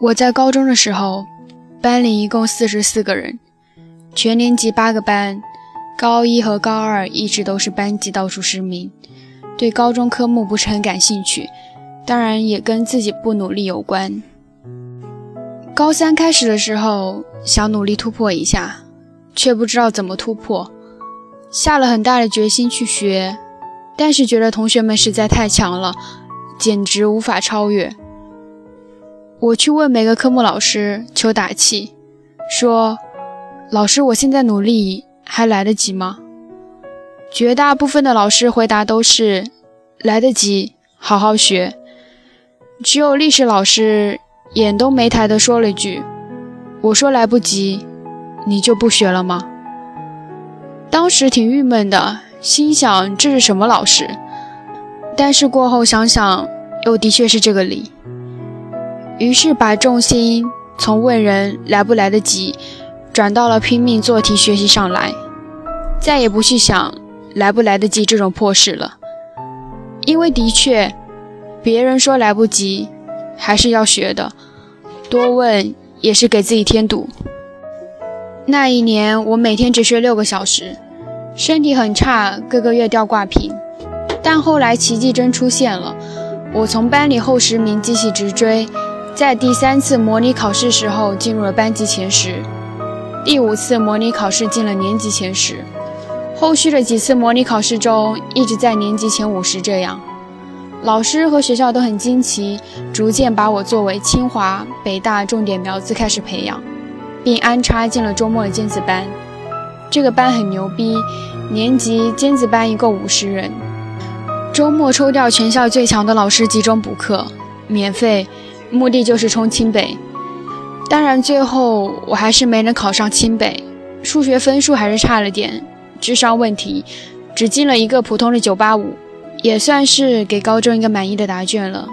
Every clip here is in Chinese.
我在高中的时候，班里一共四十四个人，全年级八个班，高一和高二一直都是班级倒数十名，对高中科目不是很感兴趣，当然也跟自己不努力有关。高三开始的时候，想努力突破一下，却不知道怎么突破，下了很大的决心去学，但是觉得同学们实在太强了，简直无法超越。我去问每个科目老师求打气，说：“老师，我现在努力还来得及吗？”绝大部分的老师回答都是：“来得及，好好学。”只有历史老师。眼都没抬的说了一句：“我说来不及，你就不学了吗？”当时挺郁闷的，心想这是什么老师？但是过后想想，又的确是这个理。于是把重心从问人来不来得及，转到了拼命做题学习上来，再也不去想来不来得及这种破事了。因为的确，别人说来不及。还是要学的，多问也是给自己添堵。那一年我每天只睡六个小时，身体很差，个个月吊挂瓶。但后来奇迹真出现了，我从班里后十名继续直追，在第三次模拟考试时候进入了班级前十，第五次模拟考试进了年级前十，后续的几次模拟考试中一直在年级前五十这样。老师和学校都很惊奇，逐渐把我作为清华、北大重点苗子开始培养，并安插进了周末的尖子班。这个班很牛逼，年级尖子班一共五十人，周末抽调全校最强的老师集中补课，免费，目的就是冲清北。当然，最后我还是没能考上清北，数学分数还是差了点，智商问题，只进了一个普通的九八五。也算是给高中一个满意的答卷了。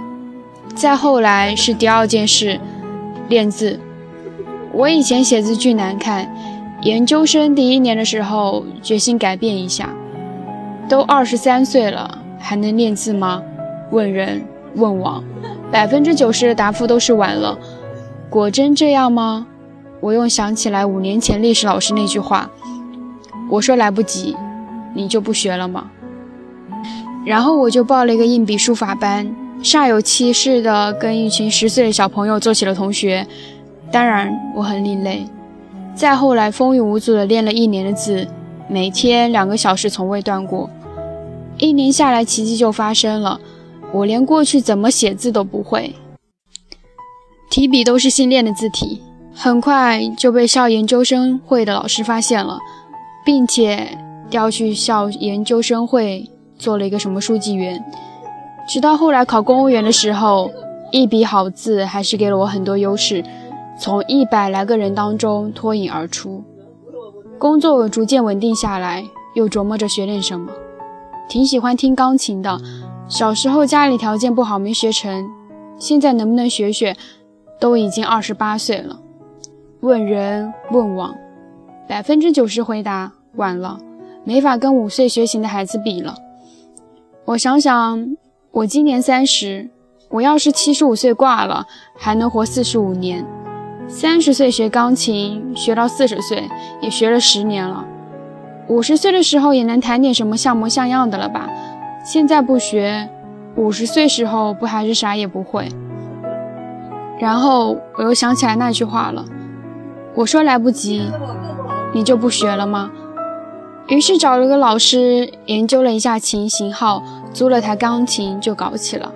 再后来是第二件事，练字。我以前写字巨难看，研究生第一年的时候决心改变一下。都二十三岁了，还能练字吗？问人问网，百分之九十的答复都是晚了。果真这样吗？我又想起来五年前历史老师那句话，我说来不及，你就不学了吗？然后我就报了一个硬笔书法班，煞有其事的跟一群十岁的小朋友做起了同学。当然我很另类。再后来风雨无阻的练了一年的字，每天两个小时从未断过。一年下来，奇迹就发生了，我连过去怎么写字都不会，提笔都是新练的字体，很快就被校研究生会的老师发现了，并且调去校研究生会。做了一个什么书记员，直到后来考公务员的时候，一笔好字还是给了我很多优势，从一百来个人当中脱颖而出。工作逐渐稳定下来，又琢磨着学点什么，挺喜欢听钢琴的。小时候家里条件不好，没学成，现在能不能学学？都已经二十八岁了，问人问网，百分之九十回答晚了，没法跟五岁学琴的孩子比了。我想想，我今年三十，我要是七十五岁挂了，还能活四十五年。三十岁学钢琴，学到四十岁，也学了十年了。五十岁的时候也能弹点什么像模像样的了吧？现在不学，五十岁时候不还是啥也不会？然后我又想起来那句话了，我说来不及，你就不学了吗？于是找了个老师研究了一下琴型号，租了台钢琴就搞起了。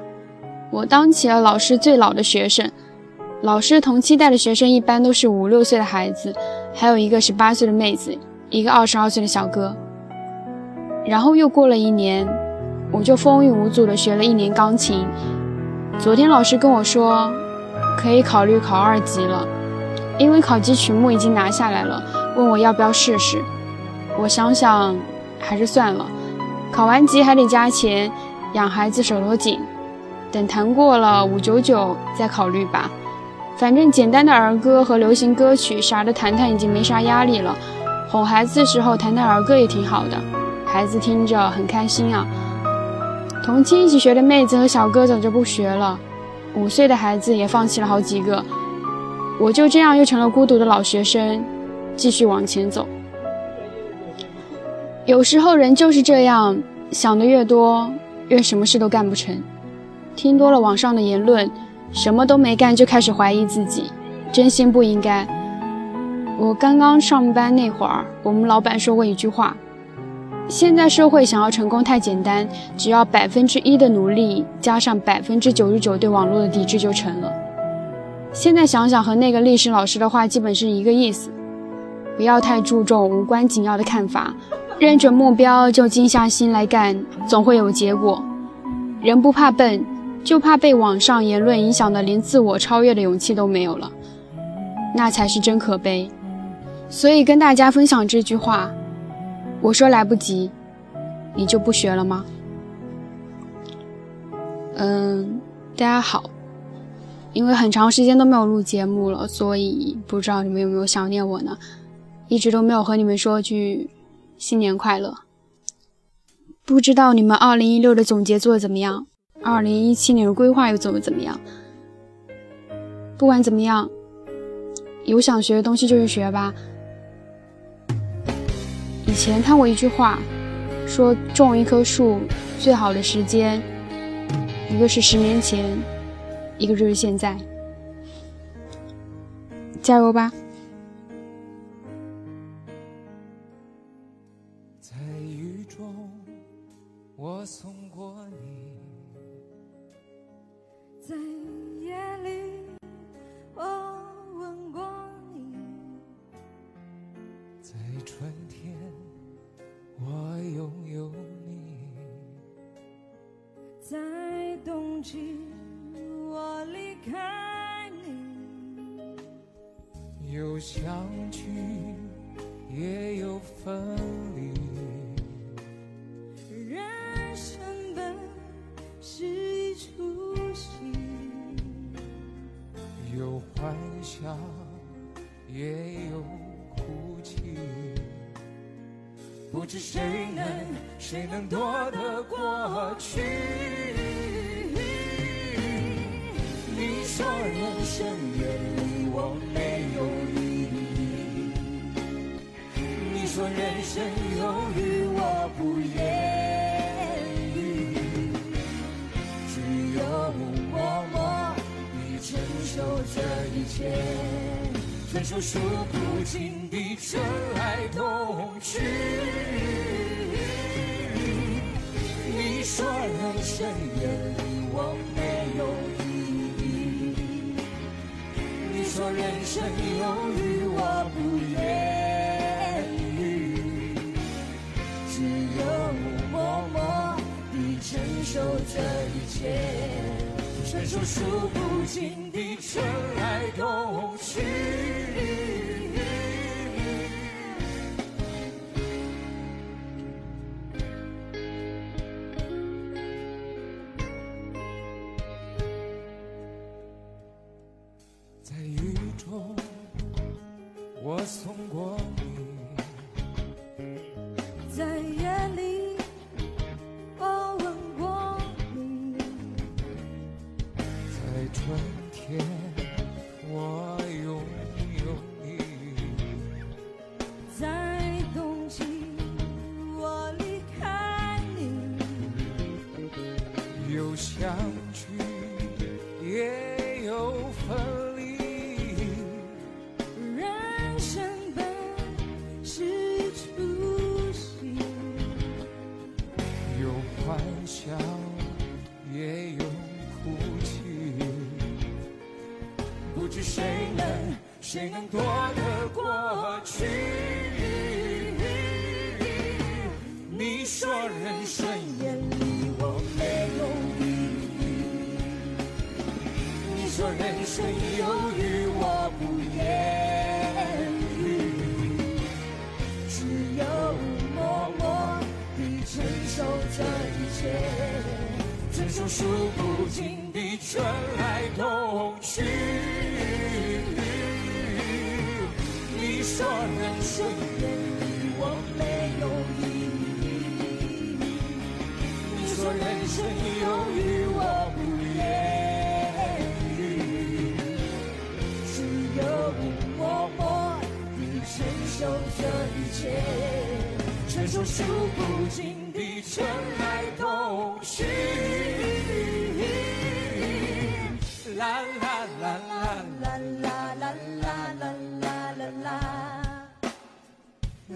我当起了老师最老的学生，老师同期带的学生一般都是五六岁的孩子，还有一个十八岁的妹子，一个二十二岁的小哥。然后又过了一年，我就风雨无阻地学了一年钢琴。昨天老师跟我说，可以考虑考二级了，因为考级曲目已经拿下来了，问我要不要试试。我想想，还是算了。考完级还得加钱，养孩子手头紧。等谈过了五九九再考虑吧。反正简单的儿歌和流行歌曲啥的谈谈已经没啥压力了。哄孩子的时候谈谈儿歌也挺好的，孩子听着很开心啊。同期一起学的妹子和小哥早就不学了，五岁的孩子也放弃了好几个，我就这样又成了孤独的老学生，继续往前走。有时候人就是这样，想的越多，越什么事都干不成。听多了网上的言论，什么都没干就开始怀疑自己，真心不应该。我刚刚上班那会儿，我们老板说过一句话：现在社会想要成功太简单，只要百分之一的努力加上百分之九十九对网络的抵制就成了。现在想想，和那个历史老师的话基本是一个意思。不要太注重无关紧要的看法，认准目标就静下心来干，总会有结果。人不怕笨，就怕被网上言论影响的连自我超越的勇气都没有了，那才是真可悲。所以跟大家分享这句话，我说来不及，你就不学了吗？嗯，大家好。因为很长时间都没有录节目了，所以不知道你们有没有想念我呢？一直都没有和你们说句新年快乐。不知道你们二零一六的总结做的怎么样？二零一七年的规划又做的怎么样？不管怎么样，有想学的东西就去学吧。以前看过一句话，说种一棵树最好的时间，一个是十年前。一个就是现在，加油吧！在雨中，我送过你；在夜里，我吻过你；在春天，在冬季。我离开你，有相聚，也有分离。人生本是一出戏，有欢笑，也有哭泣。不知谁能，谁能躲得过去？说人生远离我没有意义，你说人生有雨我不言语，只有默默地承受这一切，承受数不尽的真爱痛去。你说人生远离我说人生有雨，我不言语，只有默默地承受这一切，承受数不尽的尘埃我送过你在夜里我吻过你在春天我拥有你。在冬季我离开你。又想起去。谁能躲得过去？你说人生艳丽我没有意义，你说人生有雨我不言语，只有默默地承受这一切，承受数不尽的春来冬去。说人生言语我没有意义。你说人生有雨我不言语，只有默默地承受这一切，承受数不尽。